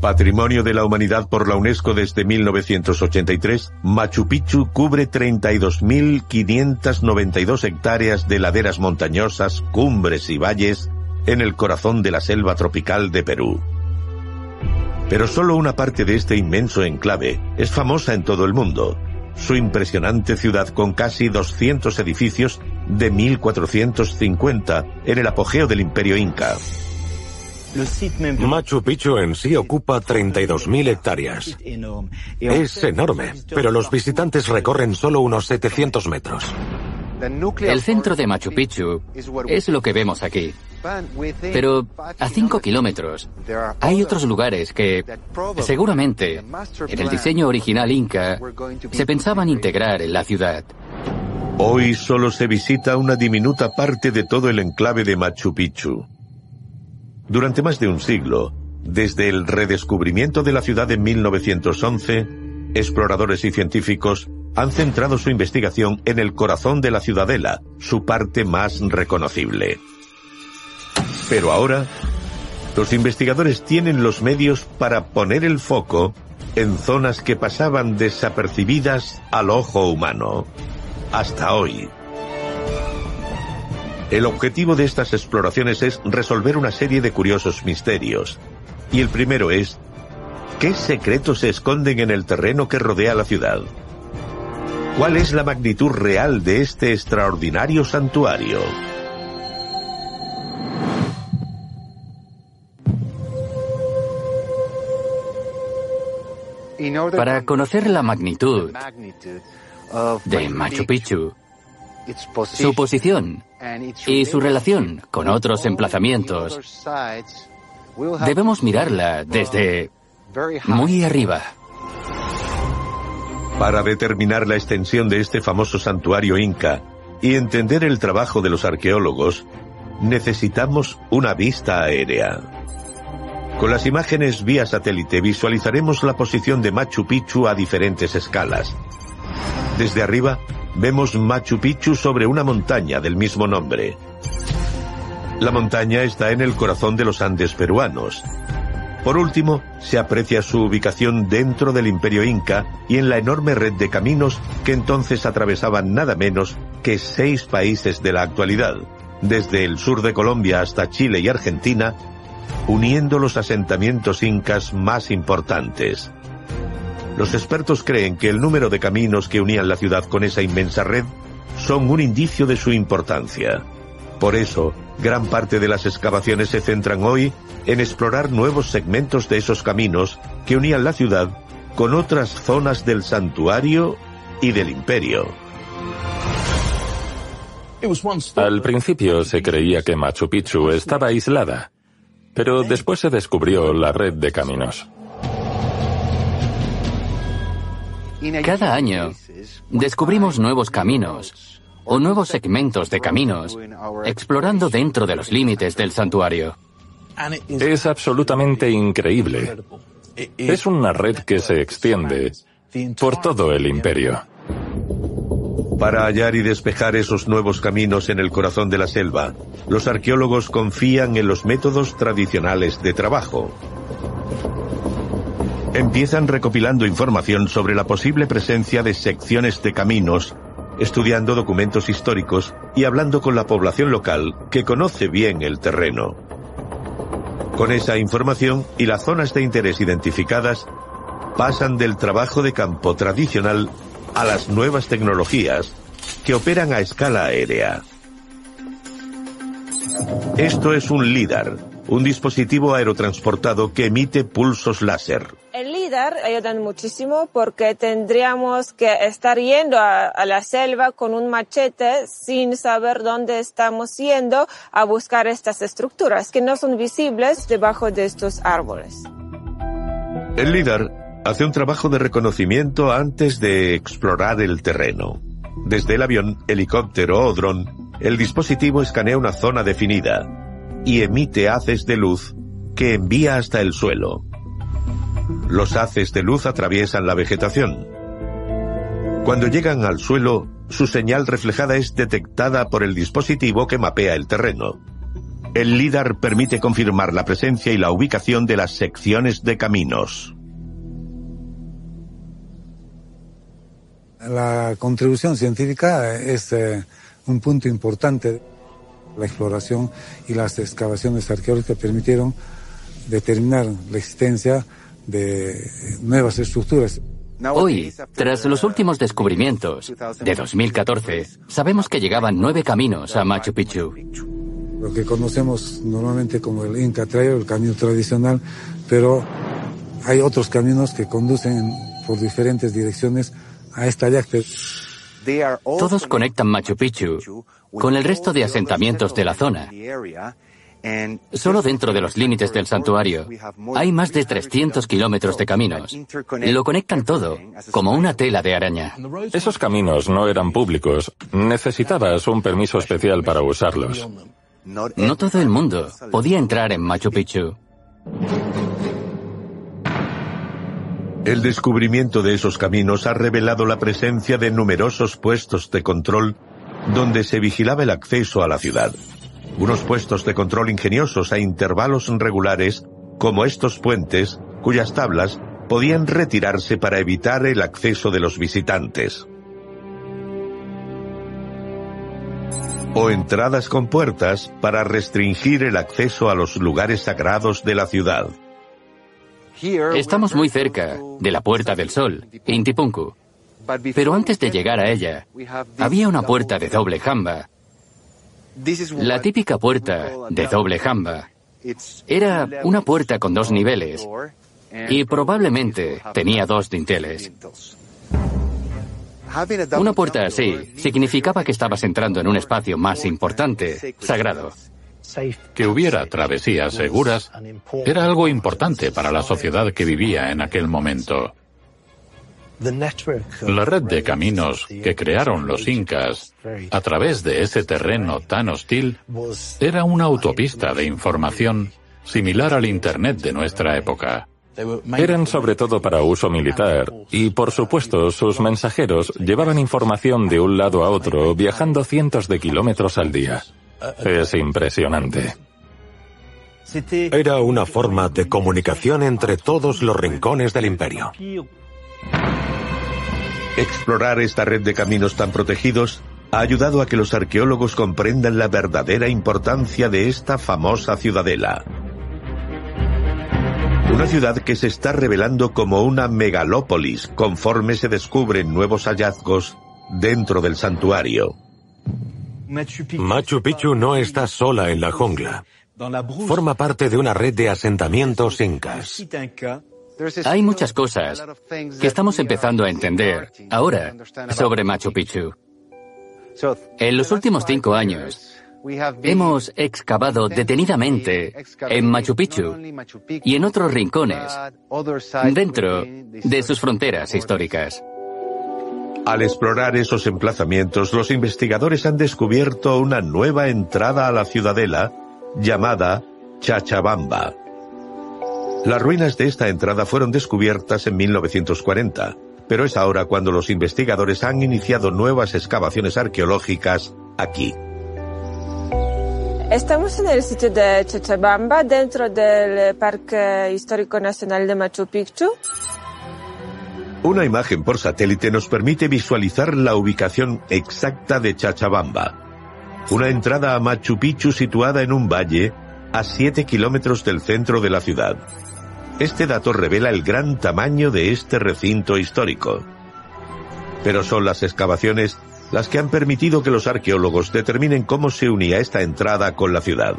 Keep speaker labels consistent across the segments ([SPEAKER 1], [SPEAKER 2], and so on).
[SPEAKER 1] Patrimonio de la Humanidad por la UNESCO desde 1983, Machu Picchu cubre 32.592 hectáreas de laderas montañosas, cumbres y valles en el corazón de la selva tropical de Perú. Pero solo una parte de este inmenso enclave es famosa en todo el mundo. Su impresionante ciudad con casi 200 edificios de 1450 en el apogeo del imperio inca.
[SPEAKER 2] Machu Picchu en sí ocupa 32.000 hectáreas. Es enorme, pero los visitantes recorren solo unos 700 metros.
[SPEAKER 3] El centro de Machu Picchu es lo que vemos aquí. Pero a 5 kilómetros hay otros lugares que seguramente en el diseño original inca se pensaban integrar en la ciudad.
[SPEAKER 1] Hoy solo se visita una diminuta parte de todo el enclave de Machu Picchu. Durante más de un siglo, desde el redescubrimiento de la ciudad en 1911, exploradores y científicos han centrado su investigación en el corazón de la ciudadela, su parte más reconocible. Pero ahora, los investigadores tienen los medios para poner el foco en zonas que pasaban desapercibidas al ojo humano. Hasta hoy. El objetivo de estas exploraciones es resolver una serie de curiosos misterios. Y el primero es, ¿qué secretos se esconden en el terreno que rodea la ciudad? ¿Cuál es la magnitud real de este extraordinario santuario?
[SPEAKER 3] Para conocer la magnitud de Machu Picchu, su posición y su relación con otros emplazamientos, debemos mirarla desde muy arriba.
[SPEAKER 1] Para determinar la extensión de este famoso santuario inca y entender el trabajo de los arqueólogos, necesitamos una vista aérea. Con las imágenes vía satélite visualizaremos la posición de Machu Picchu a diferentes escalas. Desde arriba vemos Machu Picchu sobre una montaña del mismo nombre. La montaña está en el corazón de los Andes peruanos. Por último, se aprecia su ubicación dentro del imperio inca y en la enorme red de caminos que entonces atravesaban nada menos que seis países de la actualidad, desde el sur de Colombia hasta Chile y Argentina, uniendo los asentamientos incas más importantes. Los expertos creen que el número de caminos que unían la ciudad con esa inmensa red son un indicio de su importancia. Por eso, gran parte de las excavaciones se centran hoy en explorar nuevos segmentos de esos caminos que unían la ciudad con otras zonas del santuario y del imperio.
[SPEAKER 2] Al principio se creía que Machu Picchu estaba aislada, pero después se descubrió la red de caminos.
[SPEAKER 3] Cada año descubrimos nuevos caminos o nuevos segmentos de caminos explorando dentro de los límites del santuario.
[SPEAKER 2] Es absolutamente increíble. Es una red que se extiende por todo el imperio.
[SPEAKER 1] Para hallar y despejar esos nuevos caminos en el corazón de la selva, los arqueólogos confían en los métodos tradicionales de trabajo. Empiezan recopilando información sobre la posible presencia de secciones de caminos, estudiando documentos históricos y hablando con la población local que conoce bien el terreno. Con esa información y las zonas de interés identificadas, pasan del trabajo de campo tradicional a las nuevas tecnologías que operan a escala aérea. Esto es un LIDAR, un dispositivo aerotransportado que emite pulsos láser.
[SPEAKER 4] El LIDAR ayuda muchísimo porque tendríamos que estar yendo a, la selva con un machete sin saber dónde estamos yendo a buscar estas estructuras que no son visibles debajo de estos árboles.
[SPEAKER 1] El LIDAR hace un trabajo de reconocimiento antes de explorar el terreno. Desde el avión, helicóptero o dron, el dispositivo escanea una zona definida y emite haces de luz que envía hasta el suelo. Los haces de luz atraviesan la vegetación. Cuando llegan al suelo, su señal reflejada es detectada por el dispositivo que mapea el terreno. El LIDAR permite confirmar la presencia y la ubicación de las secciones de caminos.
[SPEAKER 5] La contribución científica es eh, un punto importante. La exploración y las excavaciones arqueológicas permitieron determinar la existencia de nuevas estructuras.
[SPEAKER 3] Hoy, tras los últimos descubrimientos de 2014, sabemos que llegaban nueve caminos a Machu Picchu.
[SPEAKER 5] Lo que conocemos normalmente como el Inca Trail, el camino tradicional, pero hay otros caminos que conducen por diferentes direcciones a esta yacta.
[SPEAKER 3] Todos conectan Machu Picchu con el resto de asentamientos de la zona. Solo dentro de los límites del santuario hay más de 300 kilómetros de caminos. Lo conectan todo, como una tela de araña.
[SPEAKER 2] Esos caminos no eran públicos. Necesitabas un permiso especial para usarlos.
[SPEAKER 3] No todo el mundo podía entrar en Machu Picchu.
[SPEAKER 1] El descubrimiento de esos caminos ha revelado la presencia de numerosos puestos de control donde se vigilaba el acceso a la ciudad. Unos puestos de control ingeniosos a intervalos regulares, como estos puentes, cuyas tablas podían retirarse para evitar el acceso de los visitantes. O entradas con puertas para restringir el acceso a los lugares sagrados de la ciudad.
[SPEAKER 3] Estamos muy cerca de la Puerta del Sol, Intipunku. Pero antes de llegar a ella, había una puerta de doble jamba. La típica puerta de doble jamba era una puerta con dos niveles y probablemente tenía dos dinteles. Una puerta así significaba que estabas entrando en un espacio más importante, sagrado.
[SPEAKER 6] Que hubiera travesías seguras era algo importante para la sociedad que vivía en aquel momento. La red de caminos que crearon los incas a través de ese terreno tan hostil era una autopista de información similar al Internet de nuestra época.
[SPEAKER 2] Eran sobre todo para uso militar y, por supuesto, sus mensajeros llevaban información de un lado a otro viajando cientos de kilómetros al día. Es impresionante.
[SPEAKER 7] Era una forma de comunicación entre todos los rincones del imperio.
[SPEAKER 1] Explorar esta red de caminos tan protegidos ha ayudado a que los arqueólogos comprendan la verdadera importancia de esta famosa ciudadela. Una ciudad que se está revelando como una megalópolis conforme se descubren nuevos hallazgos dentro del santuario.
[SPEAKER 7] Machu Picchu no está sola en la jungla. Forma parte de una red de asentamientos incas.
[SPEAKER 3] Hay muchas cosas que estamos empezando a entender ahora sobre Machu Picchu. En los últimos cinco años, hemos excavado detenidamente en Machu Picchu y en otros rincones dentro de sus fronteras históricas.
[SPEAKER 1] Al explorar esos emplazamientos, los investigadores han descubierto una nueva entrada a la ciudadela llamada Chachabamba. Las ruinas de esta entrada fueron descubiertas en 1940, pero es ahora cuando los investigadores han iniciado nuevas excavaciones arqueológicas aquí.
[SPEAKER 4] Estamos en el sitio de Chachabamba, dentro del Parque Histórico Nacional de Machu Picchu.
[SPEAKER 1] Una imagen por satélite nos permite visualizar la ubicación exacta de Chachabamba, una entrada a Machu Picchu situada en un valle a 7 kilómetros del centro de la ciudad. Este dato revela el gran tamaño de este recinto histórico. Pero son las excavaciones las que han permitido que los arqueólogos determinen cómo se unía esta entrada con la ciudad.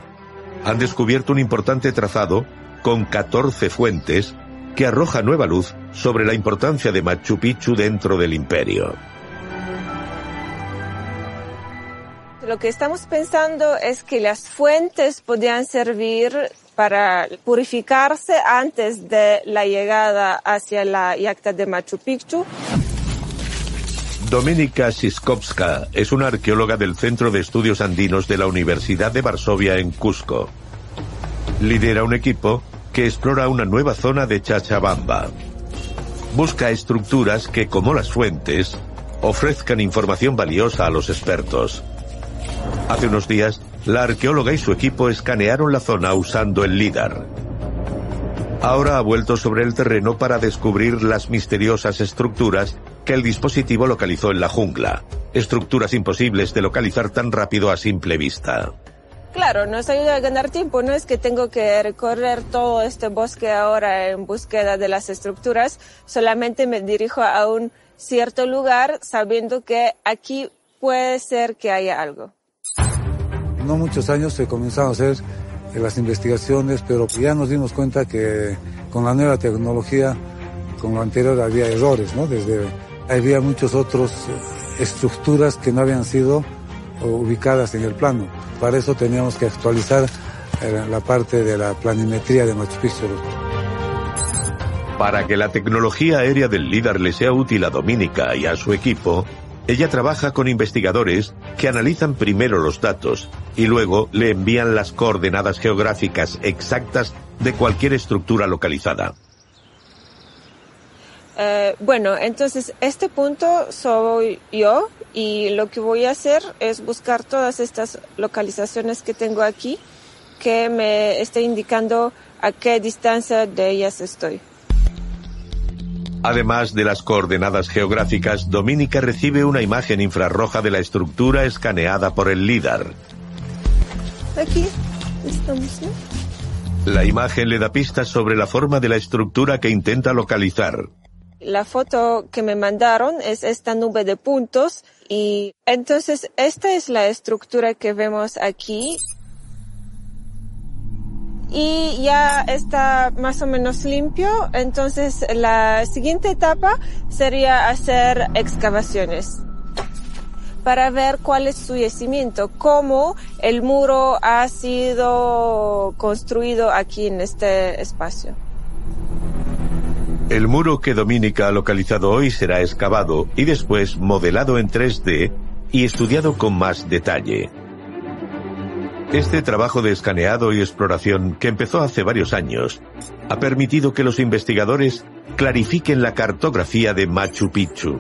[SPEAKER 1] Han descubierto un importante trazado con 14 fuentes que arroja nueva luz sobre la importancia de Machu Picchu dentro del imperio.
[SPEAKER 4] Lo que estamos pensando es que las fuentes podían servir para purificarse antes de la llegada hacia la yacta de Machu Picchu.
[SPEAKER 1] Dominika Siskowska es una arqueóloga del Centro de Estudios Andinos de la Universidad de Varsovia en Cusco. Lidera un equipo que explora una nueva zona de Chachabamba. Busca estructuras que, como las fuentes, ofrezcan información valiosa a los expertos. Hace unos días, la arqueóloga y su equipo escanearon la zona usando el LIDAR. Ahora ha vuelto sobre el terreno para descubrir las misteriosas estructuras que el dispositivo localizó en la jungla, estructuras imposibles de localizar tan rápido a simple vista.
[SPEAKER 4] Claro, nos ayuda a ganar tiempo. No es que tengo que recorrer todo este bosque ahora en búsqueda de las estructuras. Solamente me dirijo a un cierto lugar sabiendo que aquí puede ser que haya algo.
[SPEAKER 5] No muchos años se comenzaron a hacer las investigaciones, pero ya nos dimos cuenta que con la nueva tecnología, con lo anterior había errores, ¿no? Desde había muchas otras estructuras que no habían sido ubicadas en el plano. Para eso teníamos que actualizar eh, la parte de la planimetría de Machu Picchu.
[SPEAKER 1] Para que la tecnología aérea del líder le sea útil a Dominica y a su equipo, ella trabaja con investigadores que analizan primero los datos y luego le envían las coordenadas geográficas exactas de cualquier estructura localizada.
[SPEAKER 4] Eh, bueno, entonces este punto soy yo y lo que voy a hacer es buscar todas estas localizaciones que tengo aquí que me esté indicando a qué distancia de ellas estoy.
[SPEAKER 1] Además de las coordenadas geográficas, Dominica recibe una imagen infrarroja de la estructura escaneada por el LIDAR.
[SPEAKER 4] Aquí estamos,
[SPEAKER 1] La imagen le da pistas sobre la forma de la estructura que intenta localizar.
[SPEAKER 4] La foto que me mandaron es esta nube de puntos y entonces esta es la estructura que vemos aquí. Y ya está más o menos limpio, entonces la siguiente etapa sería hacer excavaciones para ver cuál es su yacimiento, cómo el muro ha sido construido aquí en este espacio.
[SPEAKER 1] El muro que Dominica ha localizado hoy será excavado y después modelado en 3D y estudiado con más detalle. Este trabajo de escaneado y exploración, que empezó hace varios años, ha permitido que los investigadores clarifiquen la cartografía de Machu Picchu.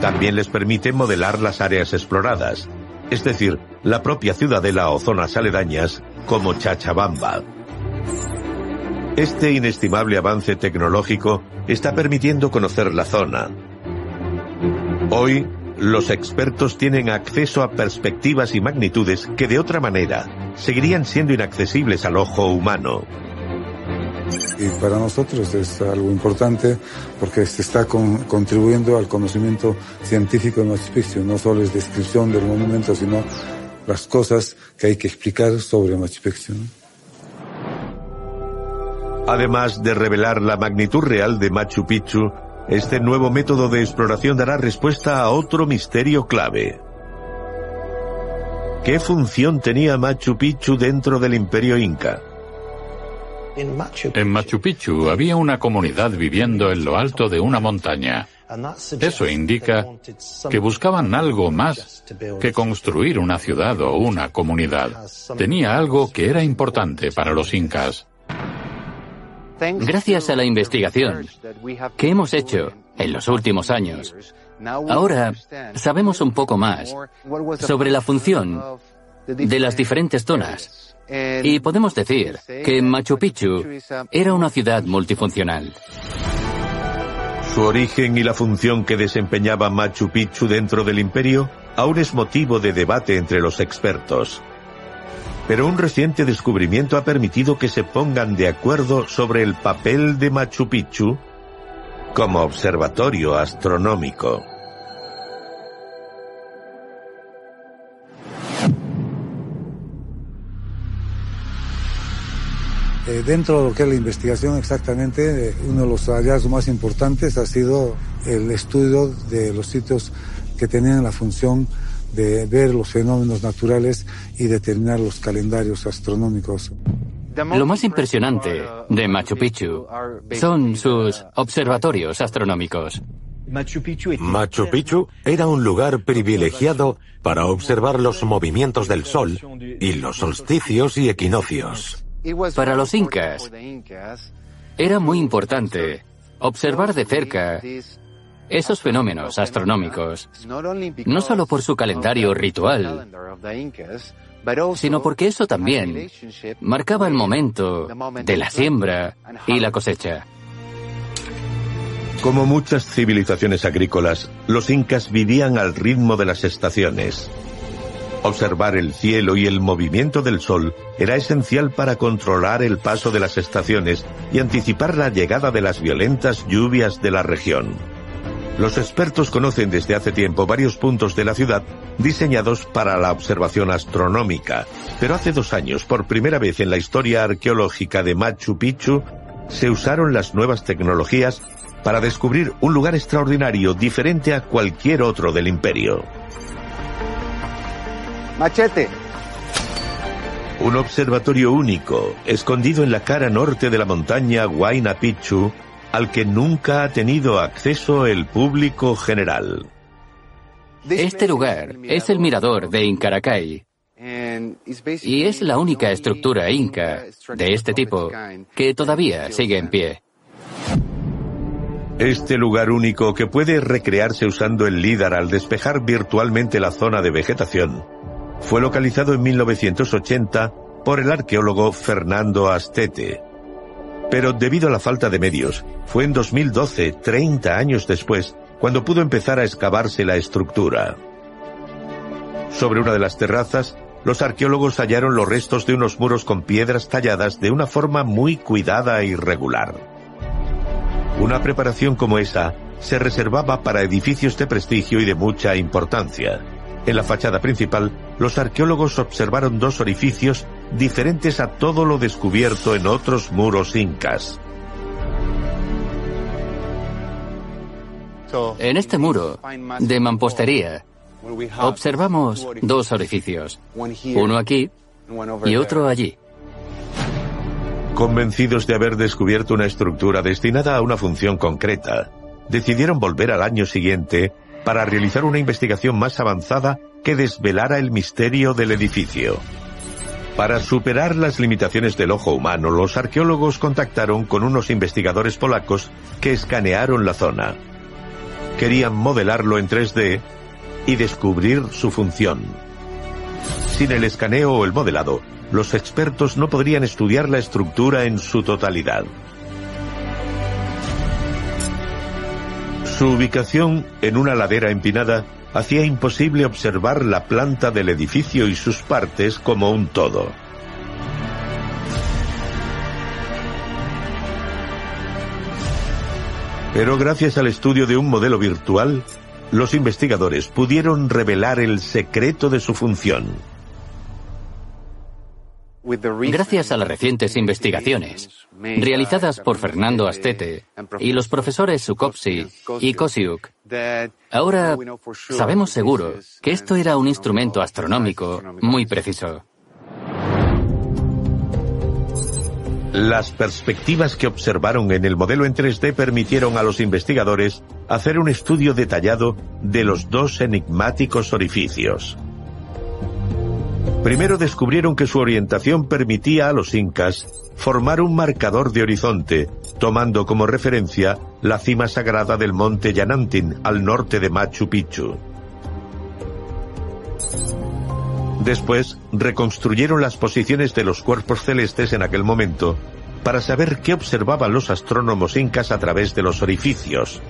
[SPEAKER 1] También les permite modelar las áreas exploradas, es decir, la propia ciudadela o zonas aledañas como Chachabamba. Este inestimable avance tecnológico está permitiendo conocer la zona. Hoy, los expertos tienen acceso a perspectivas y magnitudes que de otra manera seguirían siendo inaccesibles al ojo humano.
[SPEAKER 5] Y para nosotros es algo importante porque se está contribuyendo al conocimiento científico de Machu Picchu. No solo es descripción del monumento, sino las cosas que hay que explicar sobre Machu Picchu.
[SPEAKER 1] Además de revelar la magnitud real de Machu Picchu, este nuevo método de exploración dará respuesta a otro misterio clave. ¿Qué función tenía Machu Picchu dentro del imperio inca?
[SPEAKER 6] En Machu Picchu había una comunidad viviendo en lo alto de una montaña. Eso indica que buscaban algo más que construir una ciudad o una comunidad. Tenía algo que era importante para los incas.
[SPEAKER 3] Gracias a la investigación que hemos hecho en los últimos años, ahora sabemos un poco más sobre la función de las diferentes zonas. Y podemos decir que Machu Picchu era una ciudad multifuncional.
[SPEAKER 1] Su origen y la función que desempeñaba Machu Picchu dentro del imperio aún es motivo de debate entre los expertos pero un reciente descubrimiento ha permitido que se pongan de acuerdo sobre el papel de Machu Picchu como observatorio astronómico.
[SPEAKER 5] Eh, dentro de lo que es la investigación exactamente, eh, uno de los hallazgos más importantes ha sido el estudio de los sitios que tenían la función de ver los fenómenos naturales y determinar los calendarios astronómicos.
[SPEAKER 3] Lo más impresionante de Machu Picchu son sus observatorios astronómicos.
[SPEAKER 7] Machu Picchu era un lugar privilegiado para observar los movimientos del Sol y los solsticios y equinoccios.
[SPEAKER 3] Para los incas era muy importante observar de cerca esos fenómenos astronómicos, no solo por su calendario ritual, sino porque eso también marcaba el momento de la siembra y la cosecha.
[SPEAKER 1] Como muchas civilizaciones agrícolas, los incas vivían al ritmo de las estaciones. Observar el cielo y el movimiento del sol era esencial para controlar el paso de las estaciones y anticipar la llegada de las violentas lluvias de la región. Los expertos conocen desde hace tiempo varios puntos de la ciudad diseñados para la observación astronómica, pero hace dos años, por primera vez en la historia arqueológica de Machu Picchu, se usaron las nuevas tecnologías para descubrir un lugar extraordinario diferente a cualquier otro del imperio.
[SPEAKER 8] Machete.
[SPEAKER 1] Un observatorio único, escondido en la cara norte de la montaña Huayna Picchu, al que nunca ha tenido acceso el público general.
[SPEAKER 3] Este lugar es el mirador de Incaracay y es la única estructura inca de este tipo que todavía sigue en pie.
[SPEAKER 1] Este lugar único que puede recrearse usando el LIDAR al despejar virtualmente la zona de vegetación, fue localizado en 1980 por el arqueólogo Fernando Astete. Pero debido a la falta de medios, fue en 2012, 30 años después, cuando pudo empezar a excavarse la estructura. Sobre una de las terrazas, los arqueólogos hallaron los restos de unos muros con piedras talladas de una forma muy cuidada y regular. Una preparación como esa se reservaba para edificios de prestigio y de mucha importancia. En la fachada principal, los arqueólogos observaron dos orificios diferentes a todo lo descubierto en otros muros incas.
[SPEAKER 3] En este muro de mampostería observamos dos orificios, uno aquí y otro allí.
[SPEAKER 1] Convencidos de haber descubierto una estructura destinada a una función concreta, decidieron volver al año siguiente para realizar una investigación más avanzada que desvelara el misterio del edificio. Para superar las limitaciones del ojo humano, los arqueólogos contactaron con unos investigadores polacos que escanearon la zona. Querían modelarlo en 3D y descubrir su función. Sin el escaneo o el modelado, los expertos no podrían estudiar la estructura en su totalidad. Su ubicación en una ladera empinada hacía imposible observar la planta del edificio y sus partes como un todo. Pero gracias al estudio de un modelo virtual, los investigadores pudieron revelar el secreto de su función.
[SPEAKER 3] Gracias a las recientes investigaciones realizadas por Fernando Astete y los profesores Sukopsi y Kosiuk, ahora sabemos seguro que esto era un instrumento astronómico muy preciso.
[SPEAKER 1] Las perspectivas que observaron en el modelo en 3D permitieron a los investigadores hacer un estudio detallado de los dos enigmáticos orificios. Primero descubrieron que su orientación permitía a los incas formar un marcador de horizonte, tomando como referencia la cima sagrada del monte Yanantin al norte de Machu Picchu. Después reconstruyeron las posiciones de los cuerpos celestes en aquel momento para saber qué observaban los astrónomos incas a través de los orificios.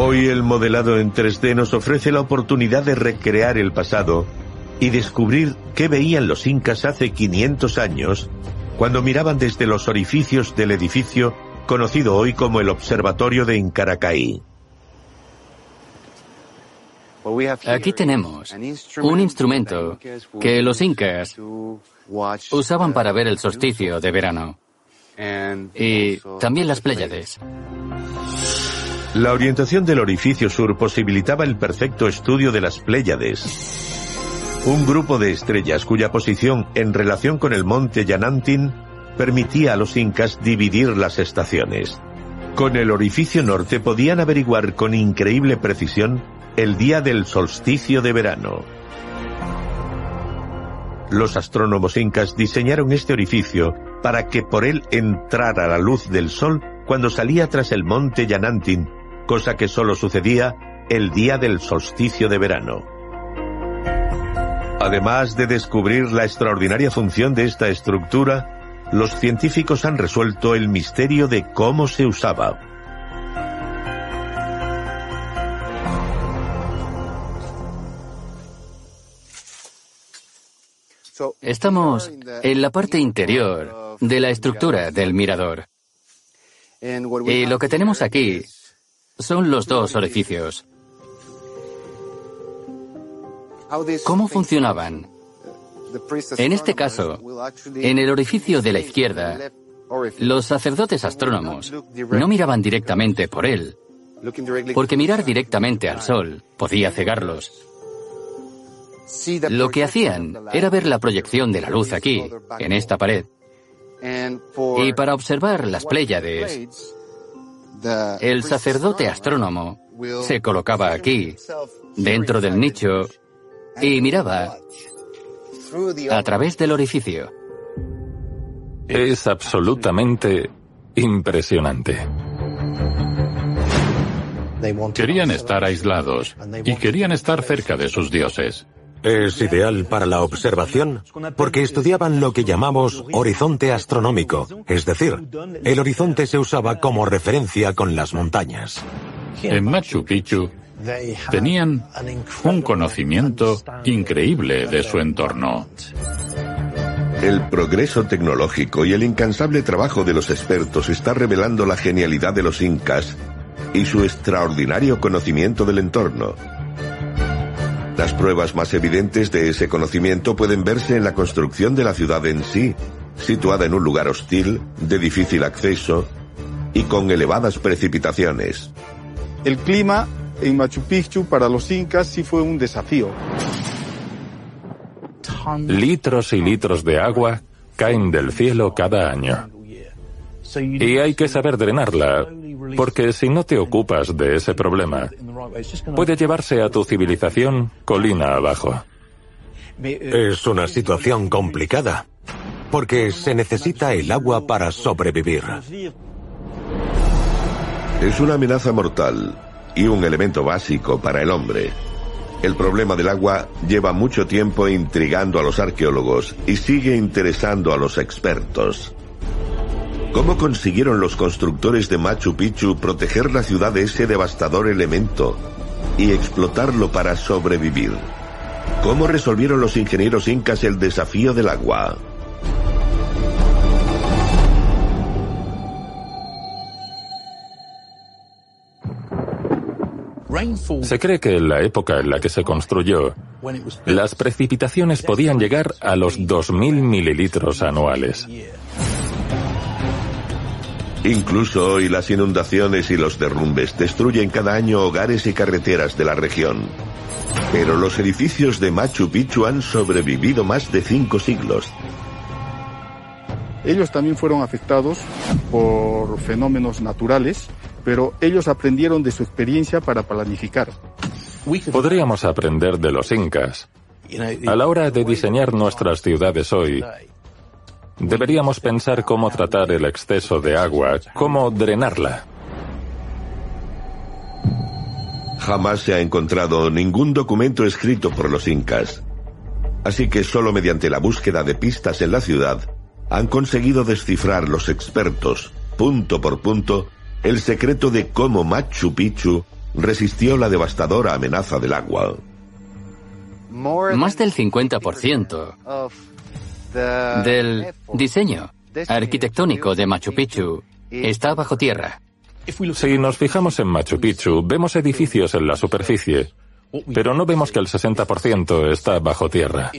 [SPEAKER 1] Hoy el modelado en 3D nos ofrece la oportunidad de recrear el pasado y descubrir qué veían los incas hace 500 años cuando miraban desde los orificios del edificio conocido hoy como el Observatorio de Incaracaí.
[SPEAKER 3] Aquí tenemos un instrumento que los incas usaban para ver el solsticio de verano y también las Pléyades.
[SPEAKER 1] La orientación del orificio sur posibilitaba el perfecto estudio de las Pléyades, un grupo de estrellas cuya posición en relación con el monte Yanantin permitía a los incas dividir las estaciones. Con el orificio norte podían averiguar con increíble precisión el día del solsticio de verano. Los astrónomos incas diseñaron este orificio para que por él entrara la luz del sol cuando salía tras el monte Yanantin, cosa que solo sucedía el día del solsticio de verano. Además de descubrir la extraordinaria función de esta estructura, los científicos han resuelto el misterio de cómo se usaba.
[SPEAKER 3] Estamos en la parte interior de la estructura del mirador. Y lo que tenemos aquí son los dos orificios. ¿Cómo funcionaban? En este caso, en el orificio de la izquierda, los sacerdotes astrónomos no miraban directamente por él, porque mirar directamente al Sol podía cegarlos. Lo que hacían era ver la proyección de la luz aquí, en esta pared. Y para observar las Pléyades, el sacerdote astrónomo se colocaba aquí, dentro del nicho, y miraba a través del orificio.
[SPEAKER 2] Es absolutamente impresionante.
[SPEAKER 6] Querían estar aislados y querían estar cerca de sus dioses.
[SPEAKER 7] Es ideal para la observación porque estudiaban lo que llamamos horizonte astronómico, es decir, el horizonte se usaba como referencia con las montañas.
[SPEAKER 6] En Machu Picchu tenían un conocimiento increíble de su entorno.
[SPEAKER 1] El progreso tecnológico y el incansable trabajo de los expertos está revelando la genialidad de los incas y su extraordinario conocimiento del entorno. Las pruebas más evidentes de ese conocimiento pueden verse en la construcción de la ciudad en sí, situada en un lugar hostil, de difícil acceso y con elevadas precipitaciones.
[SPEAKER 8] El clima en Machu Picchu para los incas sí fue un desafío.
[SPEAKER 2] Litros y litros de agua caen del cielo cada año. Y hay que saber drenarla, porque si no te ocupas de ese problema, puede llevarse a tu civilización colina abajo.
[SPEAKER 7] Es una situación complicada, porque se necesita el agua para sobrevivir.
[SPEAKER 1] Es una amenaza mortal y un elemento básico para el hombre. El problema del agua lleva mucho tiempo intrigando a los arqueólogos y sigue interesando a los expertos. ¿Cómo consiguieron los constructores de Machu Picchu proteger la ciudad de ese devastador elemento y explotarlo para sobrevivir? ¿Cómo resolvieron los ingenieros incas el desafío del agua?
[SPEAKER 2] Se cree que en la época en la que se construyó, las precipitaciones podían llegar a los 2.000 mililitros anuales.
[SPEAKER 1] Incluso hoy las inundaciones y los derrumbes destruyen cada año hogares y carreteras de la región. Pero los edificios de Machu Picchu han sobrevivido más de cinco siglos.
[SPEAKER 8] Ellos también fueron afectados por fenómenos naturales pero ellos aprendieron de su experiencia para planificar.
[SPEAKER 2] Podríamos aprender de los incas. A la hora de diseñar nuestras ciudades hoy, deberíamos pensar cómo tratar el exceso de agua, cómo drenarla.
[SPEAKER 1] Jamás se ha encontrado ningún documento escrito por los incas. Así que solo mediante la búsqueda de pistas en la ciudad han conseguido descifrar los expertos, punto por punto, el secreto de cómo Machu Picchu resistió la devastadora amenaza del agua.
[SPEAKER 3] Más del 50% del diseño arquitectónico de Machu Picchu está bajo tierra.
[SPEAKER 2] Si nos fijamos en Machu Picchu, vemos edificios en la superficie, pero no vemos que el 60% está bajo tierra.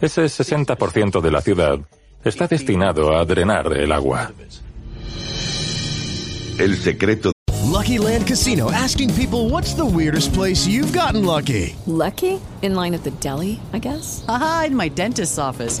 [SPEAKER 2] Ese 60% de la ciudad está destinado a drenar el agua.
[SPEAKER 1] El secreto
[SPEAKER 9] Lucky Land Casino asking people what's the weirdest place you've gotten lucky?
[SPEAKER 10] Lucky? In line at the deli, I guess.
[SPEAKER 11] Aha, in my dentist's office.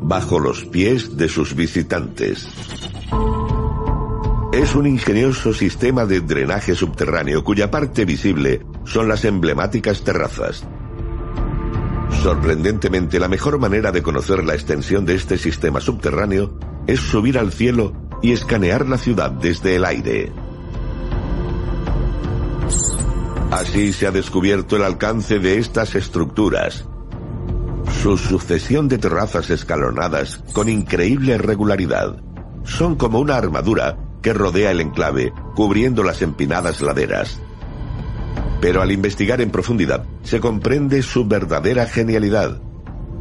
[SPEAKER 1] bajo los pies de sus visitantes. Es un ingenioso sistema de drenaje subterráneo cuya parte visible son las emblemáticas terrazas. Sorprendentemente, la mejor manera de conocer la extensión de este sistema subterráneo es subir al cielo y escanear la ciudad desde el aire. Así se ha descubierto el alcance de estas estructuras. Su sucesión de terrazas escalonadas con increíble regularidad son como una armadura que rodea el enclave, cubriendo las empinadas laderas. Pero al investigar en profundidad, se comprende su verdadera genialidad.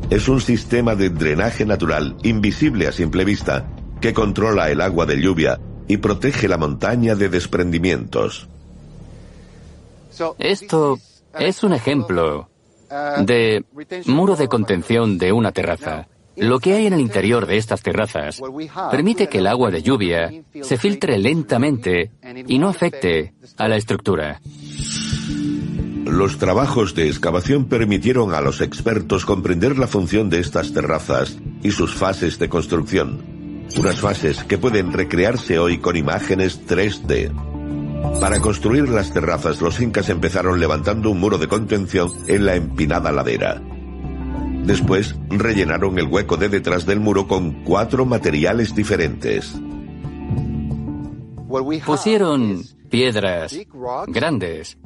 [SPEAKER 1] Es un sistema de drenaje natural, invisible a simple vista, que controla el agua de lluvia y protege la montaña de desprendimientos.
[SPEAKER 3] Esto es un ejemplo de muro de contención de una terraza. Lo que hay en el interior de estas terrazas permite que el agua de lluvia se filtre lentamente y no afecte a la estructura.
[SPEAKER 1] Los trabajos de excavación permitieron a los expertos comprender la función de estas terrazas y sus fases de construcción. Unas fases que pueden recrearse hoy con imágenes 3D. Para construir las terrazas, los incas empezaron levantando un muro de contención en la empinada ladera. Después rellenaron el hueco de detrás del muro con cuatro materiales diferentes.
[SPEAKER 3] Pusieron piedras grandes,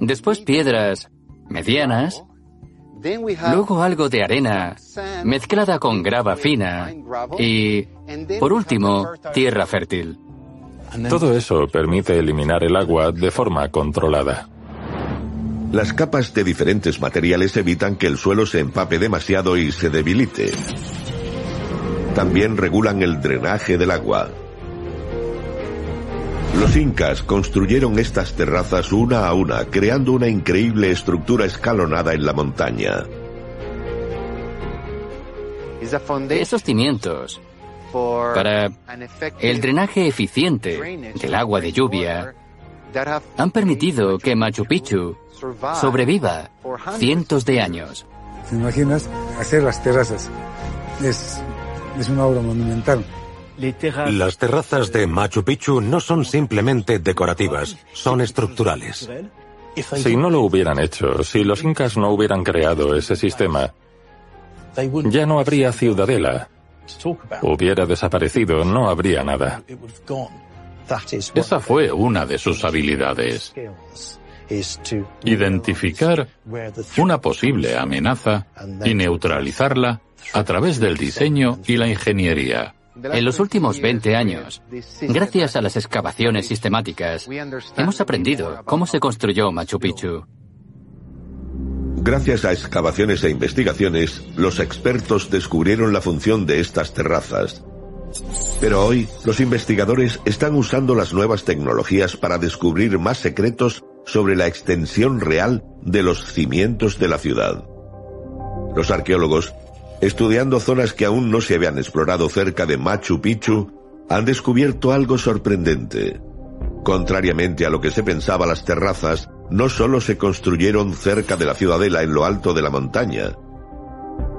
[SPEAKER 3] después piedras medianas, luego algo de arena mezclada con grava fina y, por último, tierra fértil.
[SPEAKER 2] Todo eso permite eliminar el agua de forma controlada.
[SPEAKER 1] Las capas de diferentes materiales evitan que el suelo se empape demasiado y se debilite. También regulan el drenaje del agua. Los incas construyeron estas terrazas una a una, creando una increíble estructura escalonada en la montaña.
[SPEAKER 3] Esos cimientos para el drenaje eficiente del agua de lluvia han permitido que Machu Picchu sobreviva cientos de años.
[SPEAKER 5] ¿Te imaginas hacer las terrazas? Es, es una obra monumental.
[SPEAKER 7] Las terrazas de Machu Picchu no son simplemente decorativas, son estructurales.
[SPEAKER 2] Si no lo hubieran hecho, si los incas no hubieran creado ese sistema, ya no habría ciudadela. Hubiera desaparecido, no habría nada.
[SPEAKER 6] Esa fue una de sus habilidades. Identificar una posible amenaza y neutralizarla a través del diseño y la ingeniería.
[SPEAKER 3] En los últimos 20 años, gracias a las excavaciones sistemáticas, hemos aprendido cómo se construyó Machu Picchu.
[SPEAKER 1] Gracias a excavaciones e investigaciones, los expertos descubrieron la función de estas terrazas. Pero hoy, los investigadores están usando las nuevas tecnologías para descubrir más secretos sobre la extensión real de los cimientos de la ciudad. Los arqueólogos, estudiando zonas que aún no se habían explorado cerca de Machu Picchu, han descubierto algo sorprendente. Contrariamente a lo que se pensaba, las terrazas no solo se construyeron cerca de la ciudadela en lo alto de la montaña.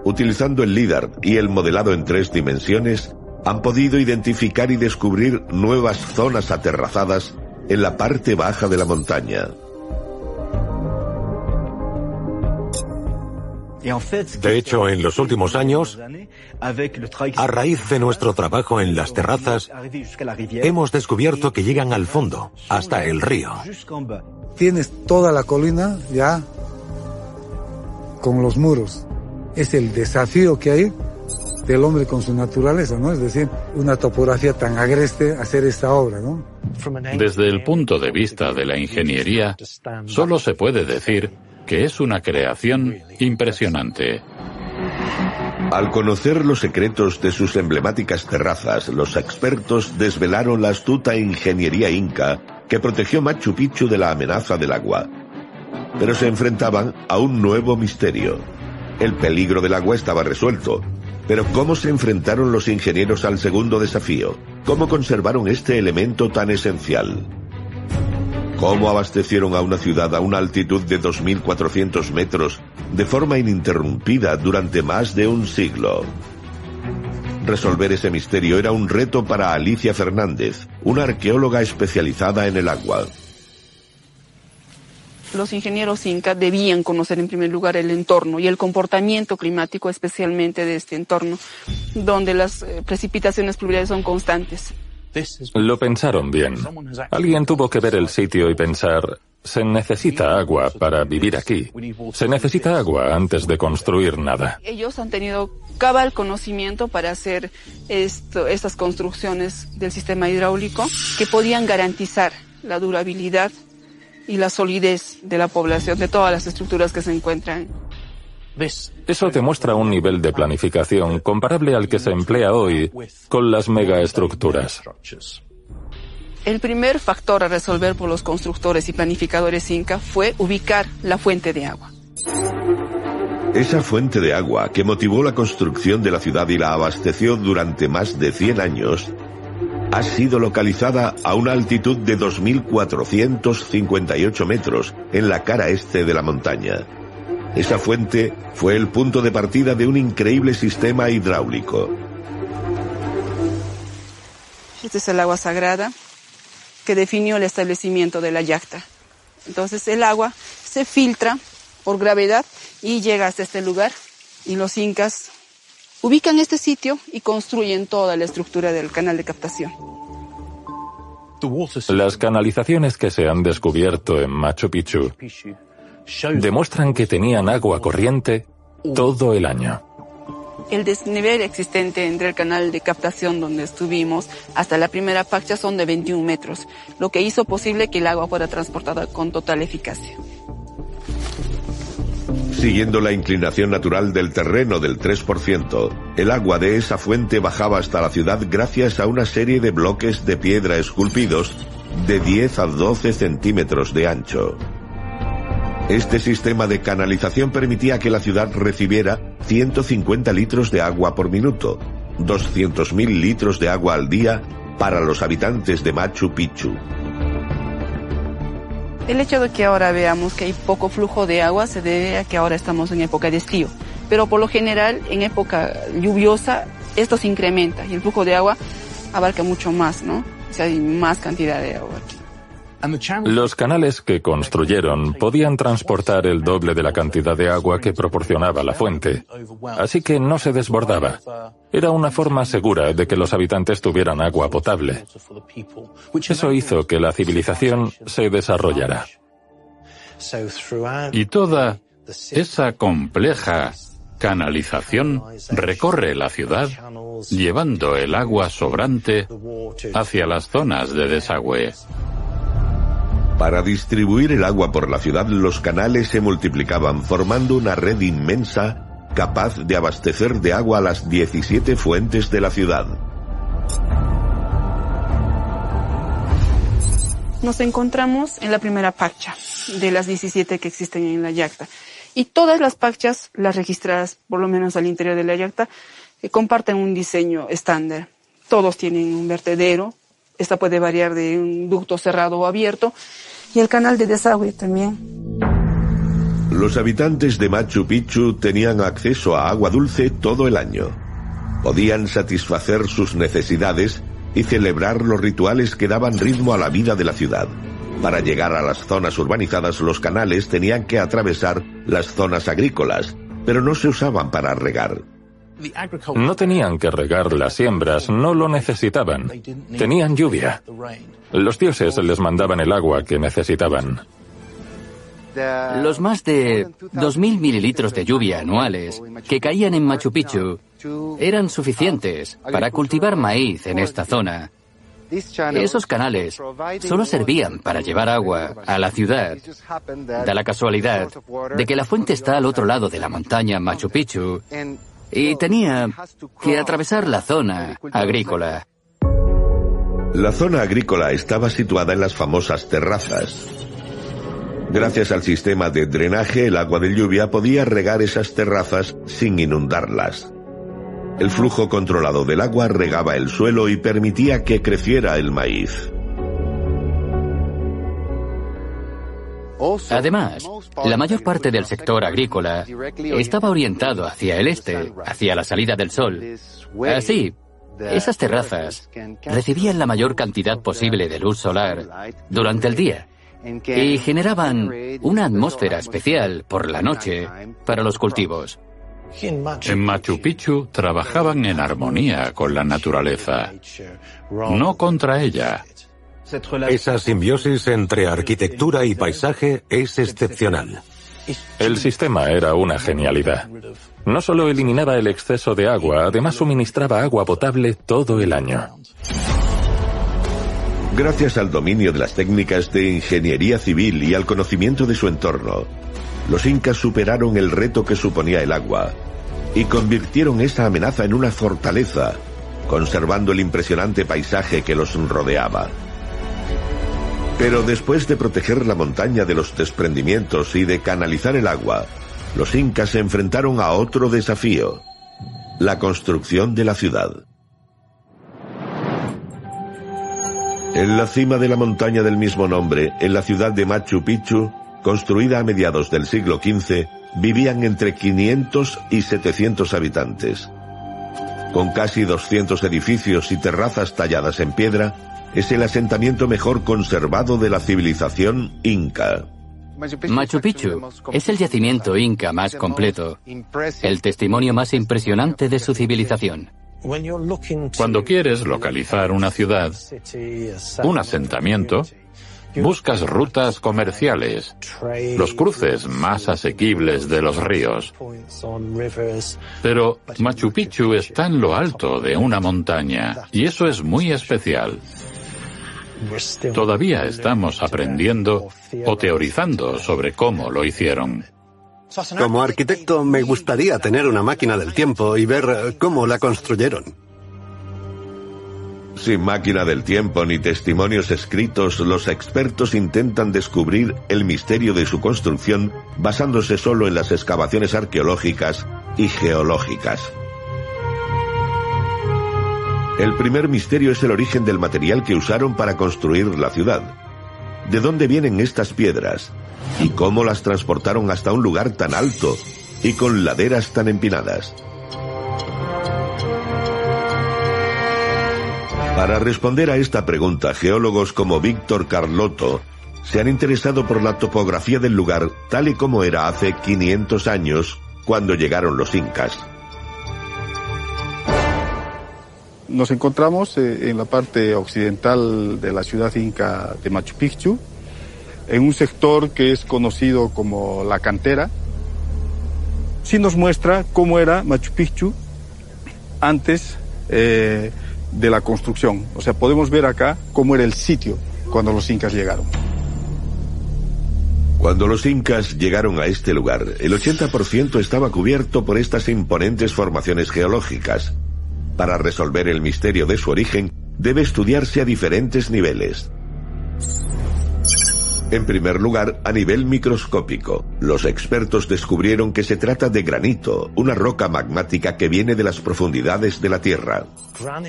[SPEAKER 1] utilizando el LIDAR y el modelado en tres dimensiones, han podido identificar y descubrir nuevas zonas aterrazadas en la parte baja de la montaña.
[SPEAKER 7] De hecho, en los últimos años, a raíz de nuestro trabajo en las terrazas, hemos descubierto que llegan al fondo, hasta el río.
[SPEAKER 5] Tienes toda la colina ya con los muros. Es el desafío que hay del hombre con su naturaleza, ¿no? Es decir, una topografía tan agreste hacer esta obra, ¿no?
[SPEAKER 6] Desde el punto de vista de la ingeniería, solo se puede decir que es una creación impresionante.
[SPEAKER 1] Al conocer los secretos de sus emblemáticas terrazas, los expertos desvelaron la astuta ingeniería inca que protegió Machu Picchu de la amenaza del agua. Pero se enfrentaban a un nuevo misterio. El peligro del agua estaba resuelto, pero ¿cómo se enfrentaron los ingenieros al segundo desafío? ¿Cómo conservaron este elemento tan esencial? ¿Cómo abastecieron a una ciudad a una altitud de 2.400 metros de forma ininterrumpida durante más de un siglo? Resolver ese misterio era un reto para Alicia Fernández, una arqueóloga especializada en el agua.
[SPEAKER 12] Los ingenieros incas debían conocer en primer lugar el entorno y el comportamiento climático especialmente de este entorno, donde las eh, precipitaciones pluviales son constantes.
[SPEAKER 2] Lo pensaron bien. Alguien tuvo que ver el sitio y pensar, se necesita agua para vivir aquí. Se necesita agua antes de construir nada.
[SPEAKER 12] Ellos han tenido cabal conocimiento para hacer esto, estas construcciones del sistema hidráulico que podían garantizar la durabilidad y la solidez de la población, de todas las estructuras que se encuentran
[SPEAKER 2] eso demuestra un nivel de planificación comparable al que se emplea hoy con las megaestructuras.
[SPEAKER 12] El primer factor a resolver por los constructores y planificadores inca fue ubicar la fuente de agua.
[SPEAKER 1] Esa fuente de agua que motivó la construcción de la ciudad y la abasteció durante más de 100 años, ha sido localizada a una altitud de 2.458 metros en la cara este de la montaña. Esa fuente fue el punto de partida de un increíble sistema hidráulico.
[SPEAKER 12] Este es el agua sagrada que definió el establecimiento de la yacta. Entonces el agua se filtra por gravedad y llega hasta este lugar y los incas ubican este sitio y construyen toda la estructura del canal de captación.
[SPEAKER 2] Las canalizaciones que se han descubierto en Machu Picchu demuestran que tenían agua corriente todo el año.
[SPEAKER 12] El desnivel existente entre el canal de captación donde estuvimos hasta la primera pacha son de 21 metros, lo que hizo posible que el agua fuera transportada con total eficacia.
[SPEAKER 1] Siguiendo la inclinación natural del terreno del 3%, el agua de esa fuente bajaba hasta la ciudad gracias a una serie de bloques de piedra esculpidos de 10 a 12 centímetros de ancho. Este sistema de canalización permitía que la ciudad recibiera 150 litros de agua por minuto, 200.000 litros de agua al día para los habitantes de Machu Picchu.
[SPEAKER 12] El hecho de que ahora veamos que hay poco flujo de agua se debe a que ahora estamos en época de estío, pero por lo general en época lluviosa esto se incrementa y el flujo de agua abarca mucho más, ¿no? O sea, hay más cantidad de agua aquí.
[SPEAKER 2] Los canales que construyeron podían transportar el doble de la cantidad de agua que proporcionaba la fuente, así que no se desbordaba. Era una forma segura de que los habitantes tuvieran agua potable. Eso hizo que la civilización se desarrollara.
[SPEAKER 6] Y toda esa compleja canalización recorre la ciudad llevando el agua sobrante hacia las zonas de desagüe.
[SPEAKER 1] Para distribuir el agua por la ciudad los canales se multiplicaban formando una red inmensa capaz de abastecer de agua a las 17 fuentes de la ciudad.
[SPEAKER 12] Nos encontramos en la primera pacha de las 17 que existen en la yacta. Y todas las pachas, las registradas por lo menos al interior de la yacta, eh, comparten un diseño estándar. Todos tienen un vertedero, esta puede variar de un ducto cerrado o abierto, y el canal de desagüe también.
[SPEAKER 1] Los habitantes de Machu Picchu tenían acceso a agua dulce todo el año. Podían satisfacer sus necesidades y celebrar los rituales que daban ritmo a la vida de la ciudad. Para llegar a las zonas urbanizadas los canales tenían que atravesar las zonas agrícolas, pero no se usaban para regar.
[SPEAKER 2] No tenían que regar las siembras, no lo necesitaban. Tenían lluvia. Los dioses les mandaban el agua que necesitaban.
[SPEAKER 3] Los más de 2.000 mililitros de lluvia anuales que caían en Machu Picchu eran suficientes para cultivar maíz en esta zona. Esos canales solo servían para llevar agua a la ciudad. Da la casualidad de que la fuente está al otro lado de la montaña Machu Picchu y tenía que atravesar la zona agrícola.
[SPEAKER 1] La zona agrícola estaba situada en las famosas terrazas. Gracias al sistema de drenaje, el agua de lluvia podía regar esas terrazas sin inundarlas. El flujo controlado del agua regaba el suelo y permitía que creciera el maíz.
[SPEAKER 3] Además, la mayor parte del sector agrícola estaba orientado hacia el este, hacia la salida del sol. Así, esas terrazas recibían la mayor cantidad posible de luz solar durante el día y generaban una atmósfera especial por la noche para los cultivos.
[SPEAKER 6] En Machu Picchu trabajaban en armonía con la naturaleza, no contra ella.
[SPEAKER 7] Esa simbiosis entre arquitectura y paisaje es excepcional.
[SPEAKER 2] El sistema era una genialidad. No solo eliminaba el exceso de agua, además suministraba agua potable todo el año.
[SPEAKER 1] Gracias al dominio de las técnicas de ingeniería civil y al conocimiento de su entorno, los incas superaron el reto que suponía el agua y convirtieron esa amenaza en una fortaleza, conservando el impresionante paisaje que los rodeaba. Pero después de proteger la montaña de los desprendimientos y de canalizar el agua, los incas se enfrentaron a otro desafío, la construcción de la ciudad. En la cima de la montaña del mismo nombre, en la ciudad de Machu Picchu, construida a mediados del siglo XV, vivían entre 500 y 700 habitantes. Con casi 200 edificios y terrazas talladas en piedra, es el asentamiento mejor conservado de la civilización inca.
[SPEAKER 3] Machu Picchu es el yacimiento inca más completo, el testimonio más impresionante de su civilización.
[SPEAKER 6] Cuando quieres localizar una ciudad, un asentamiento, buscas rutas comerciales, los cruces más asequibles de los ríos. Pero Machu Picchu está en lo alto de una montaña y eso es muy especial. Todavía estamos aprendiendo o teorizando sobre cómo lo hicieron.
[SPEAKER 13] Como arquitecto me gustaría tener una máquina del tiempo y ver cómo la construyeron.
[SPEAKER 1] Sin máquina del tiempo ni testimonios escritos, los expertos intentan descubrir el misterio de su construcción basándose solo en las excavaciones arqueológicas y geológicas. El primer misterio es el origen del material que usaron para construir la ciudad. ¿De dónde vienen estas piedras? ¿Y cómo las transportaron hasta un lugar tan alto y con laderas tan empinadas? Para responder a esta pregunta, geólogos como Víctor Carlotto se han interesado por la topografía del lugar tal y como era hace 500 años cuando llegaron los incas.
[SPEAKER 8] Nos encontramos eh, en la parte occidental de la ciudad inca de Machu Picchu, en un sector que es conocido como la cantera. Sí nos muestra cómo era Machu Picchu antes eh, de la construcción. O sea, podemos ver acá cómo era el sitio cuando los incas llegaron.
[SPEAKER 1] Cuando los incas llegaron a este lugar, el 80% estaba cubierto por estas imponentes formaciones geológicas. Para resolver el misterio de su origen, debe estudiarse a diferentes niveles. En primer lugar, a nivel microscópico, los expertos descubrieron que se trata de granito, una roca magmática que viene de las profundidades de la Tierra.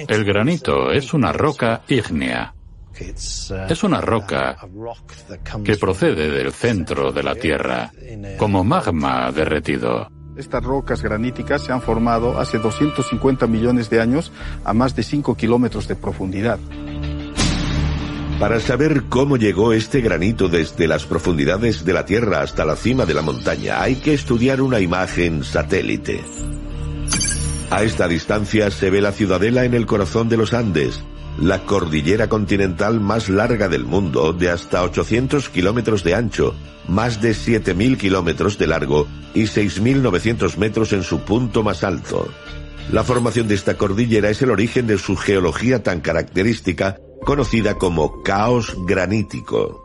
[SPEAKER 6] El granito es una roca ígnea. Es una roca que procede del centro de la Tierra, como magma derretido.
[SPEAKER 8] Estas rocas graníticas se han formado hace 250 millones de años a más de 5 kilómetros de profundidad.
[SPEAKER 1] Para saber cómo llegó este granito desde las profundidades de la Tierra hasta la cima de la montaña, hay que estudiar una imagen satélite. A esta distancia se ve la ciudadela en el corazón de los Andes, la cordillera continental más larga del mundo, de hasta 800 kilómetros de ancho, más de 7.000 kilómetros de largo y 6.900 metros en su punto más alto. La formación de esta cordillera es el origen de su geología tan característica, conocida como caos granítico.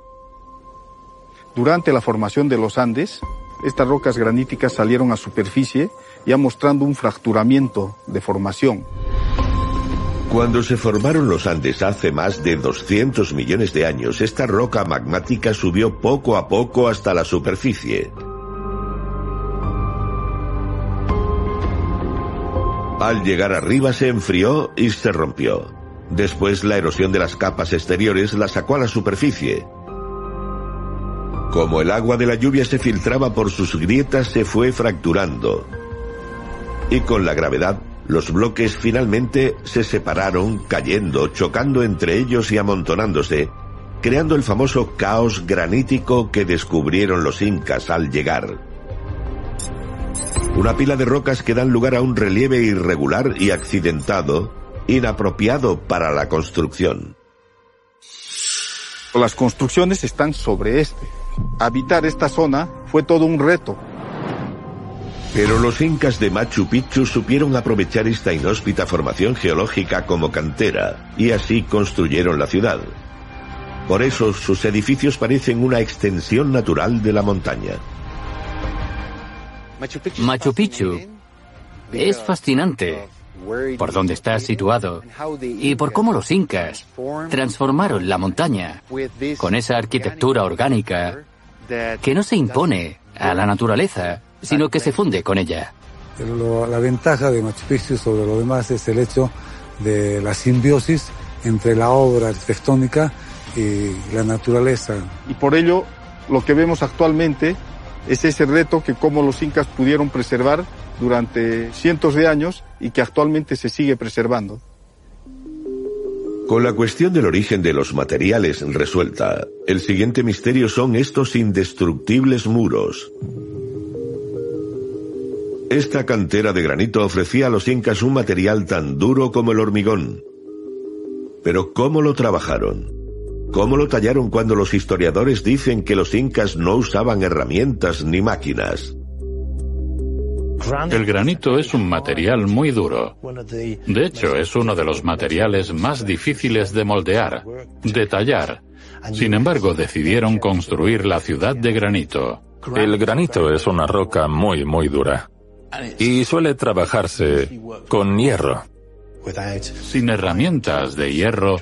[SPEAKER 8] Durante la formación de los Andes, estas rocas graníticas salieron a superficie, ya mostrando un fracturamiento de formación.
[SPEAKER 1] Cuando se formaron los Andes hace más de 200 millones de años, esta roca magmática subió poco a poco hasta la superficie. Al llegar arriba se enfrió y se rompió. Después la erosión de las capas exteriores la sacó a la superficie. Como el agua de la lluvia se filtraba por sus grietas, se fue fracturando. Y con la gravedad los bloques finalmente se separaron, cayendo, chocando entre ellos y amontonándose, creando el famoso caos granítico que descubrieron los incas al llegar. Una pila de rocas que dan lugar a un relieve irregular y accidentado, inapropiado para la construcción.
[SPEAKER 8] Las construcciones están sobre este. Habitar esta zona fue todo un reto,
[SPEAKER 1] pero los incas de Machu Picchu supieron aprovechar esta inhóspita formación geológica como cantera y así construyeron la ciudad. Por eso sus edificios parecen una extensión natural de la montaña.
[SPEAKER 3] Machu Picchu es fascinante por dónde está situado y por cómo los incas transformaron la montaña con esa arquitectura orgánica que no se impone a la naturaleza, sino que se funde con ella.
[SPEAKER 5] la ventaja de Machu Picchu sobre lo demás es el hecho de la simbiosis entre la obra arquitectónica y la naturaleza.
[SPEAKER 8] Y por ello, lo que vemos actualmente es ese reto que como los incas pudieron preservar durante cientos de años y que actualmente se sigue preservando.
[SPEAKER 1] Con la cuestión del origen de los materiales resuelta, el siguiente misterio son estos indestructibles muros. Esta cantera de granito ofrecía a los incas un material tan duro como el hormigón. Pero ¿cómo lo trabajaron? ¿Cómo lo tallaron cuando los historiadores dicen que los incas no usaban herramientas ni máquinas?
[SPEAKER 6] El granito es un material muy duro. De hecho, es uno de los materiales más difíciles de moldear, de tallar. Sin embargo, decidieron construir la ciudad de granito.
[SPEAKER 2] El granito es una roca muy, muy dura y suele trabajarse con hierro.
[SPEAKER 6] Sin herramientas de hierro,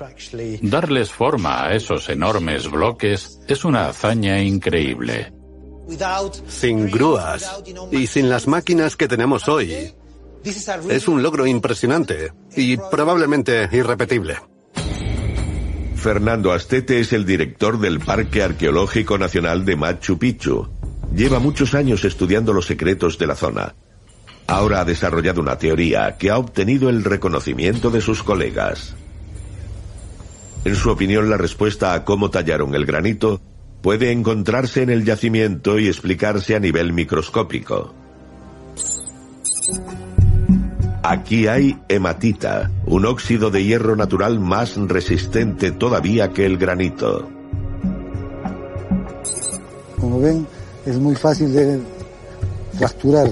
[SPEAKER 6] darles forma a esos enormes bloques es una hazaña increíble.
[SPEAKER 13] Sin grúas y sin las máquinas que tenemos hoy, es un logro impresionante y probablemente irrepetible.
[SPEAKER 1] Fernando Astete es el director del Parque Arqueológico Nacional de Machu Picchu. Lleva muchos años estudiando los secretos de la zona. Ahora ha desarrollado una teoría que ha obtenido el reconocimiento de sus colegas. En su opinión, la respuesta a cómo tallaron el granito puede encontrarse en el yacimiento y explicarse a nivel microscópico. Aquí hay hematita, un óxido de hierro natural más resistente todavía que el granito.
[SPEAKER 5] Como ven, es muy fácil de fracturar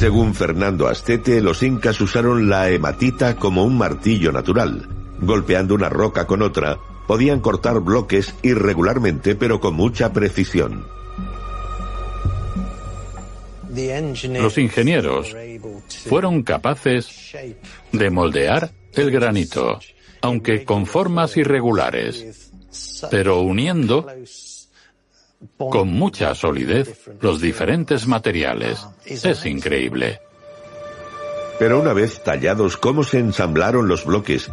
[SPEAKER 1] según Fernando Astete, los incas usaron la hematita como un martillo natural. Golpeando una roca con otra, podían cortar bloques irregularmente pero con mucha precisión.
[SPEAKER 6] Los ingenieros fueron capaces de moldear el granito, aunque con formas irregulares, pero uniendo con mucha solidez los diferentes materiales. Es increíble.
[SPEAKER 1] Pero una vez tallados, ¿cómo se ensamblaron los bloques?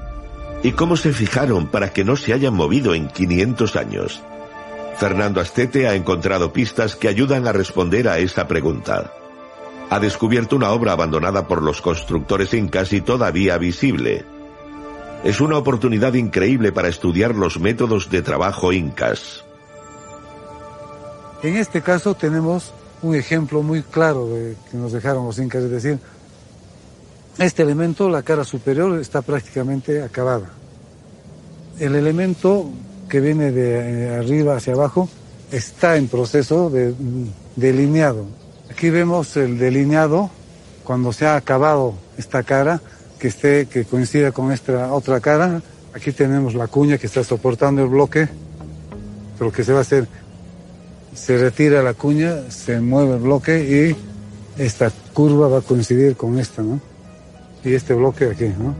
[SPEAKER 1] ¿Y cómo se fijaron para que no se hayan movido en 500 años? Fernando Astete ha encontrado pistas que ayudan a responder a esta pregunta. Ha descubierto una obra abandonada por los constructores incas y todavía visible. Es una oportunidad increíble para estudiar los métodos de trabajo incas.
[SPEAKER 5] En este caso tenemos un ejemplo muy claro de que nos dejaron los incas, es decir, este elemento, la cara superior, está prácticamente acabada. El elemento que viene de eh, arriba hacia abajo está en proceso de delineado. Aquí vemos el delineado cuando se ha acabado esta cara que esté que coincida con esta otra cara. Aquí tenemos la cuña que está soportando el bloque. Lo que se va a hacer se retira la cuña, se mueve el bloque y esta curva va a coincidir con esta, ¿no? Y este bloque aquí, ¿no?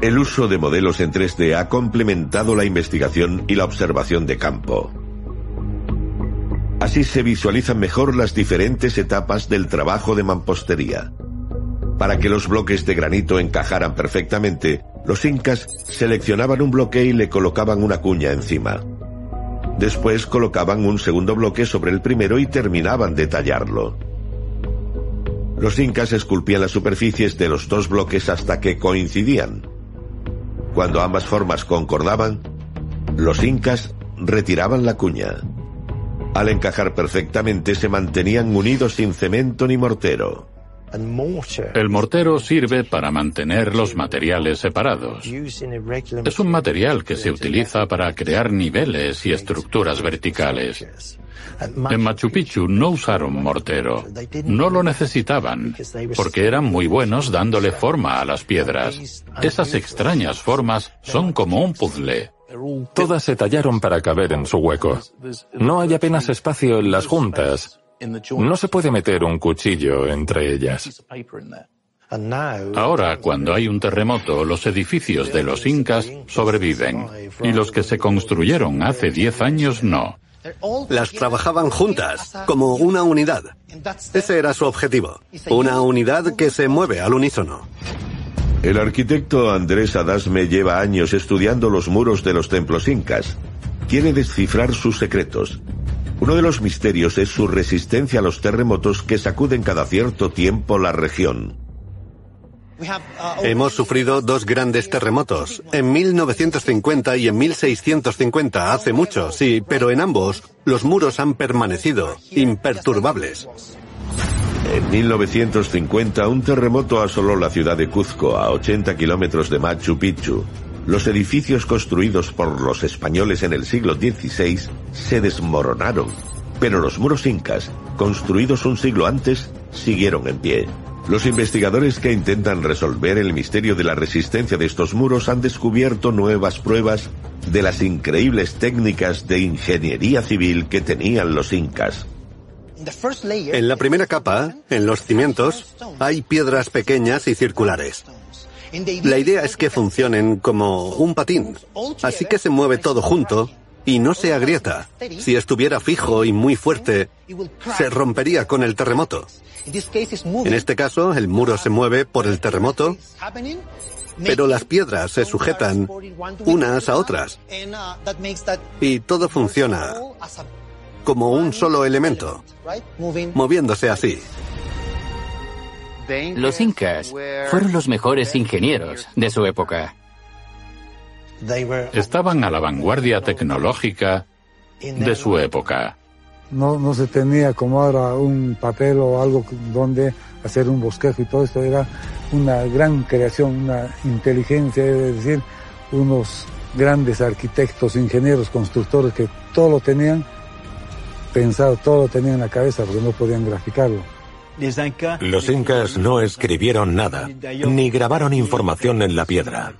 [SPEAKER 1] El uso de modelos en 3D ha complementado la investigación y la observación de campo. Así se visualizan mejor las diferentes etapas del trabajo de mampostería. Para que los bloques de granito encajaran perfectamente, los incas seleccionaban un bloque y le colocaban una cuña encima. Después colocaban un segundo bloque sobre el primero y terminaban de tallarlo. Los incas esculpían las superficies de los dos bloques hasta que coincidían. Cuando ambas formas concordaban, los incas retiraban la cuña. Al encajar perfectamente se mantenían unidos sin cemento ni mortero.
[SPEAKER 6] El mortero sirve para mantener los materiales separados. Es un material que se utiliza para crear niveles y estructuras verticales. En Machu Picchu no usaron mortero. No lo necesitaban, porque eran muy buenos dándole forma a las piedras. Esas extrañas formas son como un puzzle.
[SPEAKER 2] Todas se tallaron para caber en su hueco. No hay apenas espacio en las juntas, no se puede meter un cuchillo entre ellas.
[SPEAKER 6] Ahora, cuando hay un terremoto, los edificios de los incas sobreviven y los que se construyeron hace 10 años no.
[SPEAKER 13] Las trabajaban juntas, como una unidad. Ese era su objetivo, una unidad que se mueve al unísono.
[SPEAKER 1] El arquitecto Andrés Adasme lleva años estudiando los muros de los templos incas. Quiere descifrar sus secretos. Uno de los misterios es su resistencia a los terremotos que sacuden cada cierto tiempo la región.
[SPEAKER 13] Hemos sufrido dos grandes terremotos, en 1950 y en 1650, hace mucho, sí, pero en ambos los muros han permanecido imperturbables.
[SPEAKER 1] En 1950 un terremoto asoló la ciudad de Cuzco, a 80 kilómetros de Machu Picchu. Los edificios construidos por los españoles en el siglo XVI se desmoronaron, pero los muros incas, construidos un siglo antes, siguieron en pie. Los investigadores que intentan resolver el misterio de la resistencia de estos muros han descubierto nuevas pruebas de las increíbles técnicas de ingeniería civil que tenían los incas.
[SPEAKER 13] En la primera capa, en los cimientos, hay piedras pequeñas y circulares. La idea es que funcionen como un patín, así que se mueve todo junto y no se agrieta. Si estuviera fijo y muy fuerte, se rompería con el terremoto. En este caso, el muro se mueve por el terremoto, pero las piedras se sujetan unas a otras y todo funciona como un solo elemento, moviéndose así.
[SPEAKER 3] Los incas fueron los mejores ingenieros de su época.
[SPEAKER 6] Estaban a la vanguardia tecnológica de su época.
[SPEAKER 5] No, no se tenía como ahora un papel o algo donde hacer un bosquejo y todo esto era una gran creación, una inteligencia, es decir, unos grandes arquitectos, ingenieros, constructores que todo lo tenían pensado, todo lo tenían en la cabeza porque no podían graficarlo.
[SPEAKER 7] Los incas no escribieron nada, ni grabaron información en la piedra.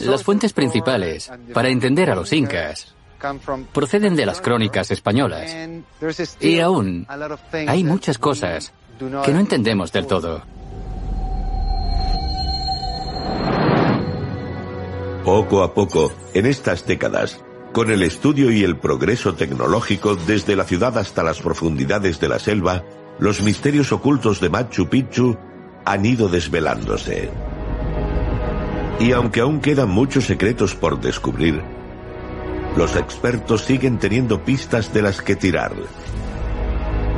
[SPEAKER 3] Las fuentes principales para entender a los incas proceden de las crónicas españolas. Y aún hay muchas cosas que no entendemos del todo.
[SPEAKER 1] Poco a poco, en estas décadas, con el estudio y el progreso tecnológico desde la ciudad hasta las profundidades de la selva, los misterios ocultos de Machu Picchu han ido desvelándose. Y aunque aún quedan muchos secretos por descubrir, los expertos siguen teniendo pistas de las que tirar.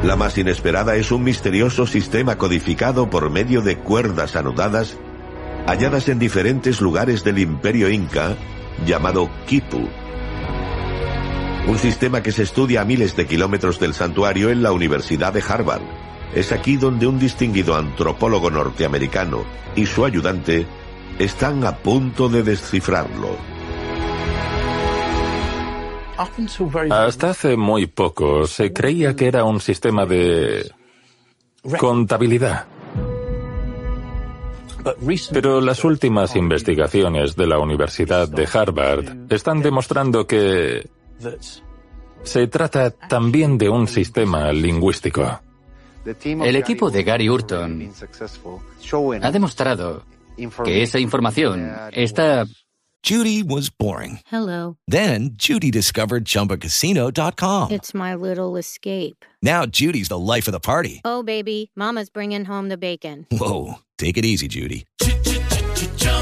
[SPEAKER 1] La más inesperada es un misterioso sistema codificado por medio de cuerdas anudadas halladas en diferentes lugares del imperio inca llamado Kipu. Un sistema que se estudia a miles de kilómetros del santuario en la Universidad de Harvard. Es aquí donde un distinguido antropólogo norteamericano y su ayudante están a punto de descifrarlo.
[SPEAKER 2] Hasta hace muy poco se creía que era un sistema de contabilidad. Pero las últimas investigaciones de la Universidad de Harvard están demostrando que se trata también de un sistema lingüístico.
[SPEAKER 3] El equipo de Gary Hurton ha demostrado que esa información está
[SPEAKER 14] Judy was boring.
[SPEAKER 15] Hello.
[SPEAKER 14] Then Judy discovered ChumbaCasino.com.
[SPEAKER 15] It's my little escape.
[SPEAKER 14] Now Judy's the life of the party.
[SPEAKER 15] Oh, baby, Mama's bringing home the bacon.
[SPEAKER 14] Whoa, take it easy, Judy.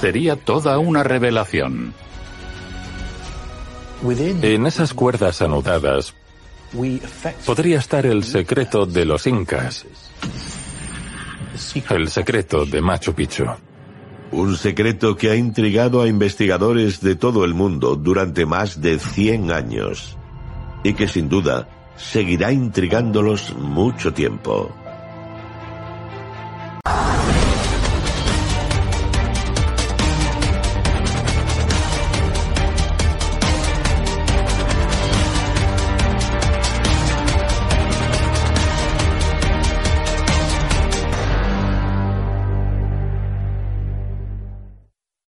[SPEAKER 6] sería toda una revelación.
[SPEAKER 2] En esas cuerdas anudadas podría estar el secreto de los incas, el secreto de Machu Picchu.
[SPEAKER 1] Un secreto que ha intrigado a investigadores de todo el mundo durante más de 100 años y que sin duda seguirá intrigándolos mucho tiempo.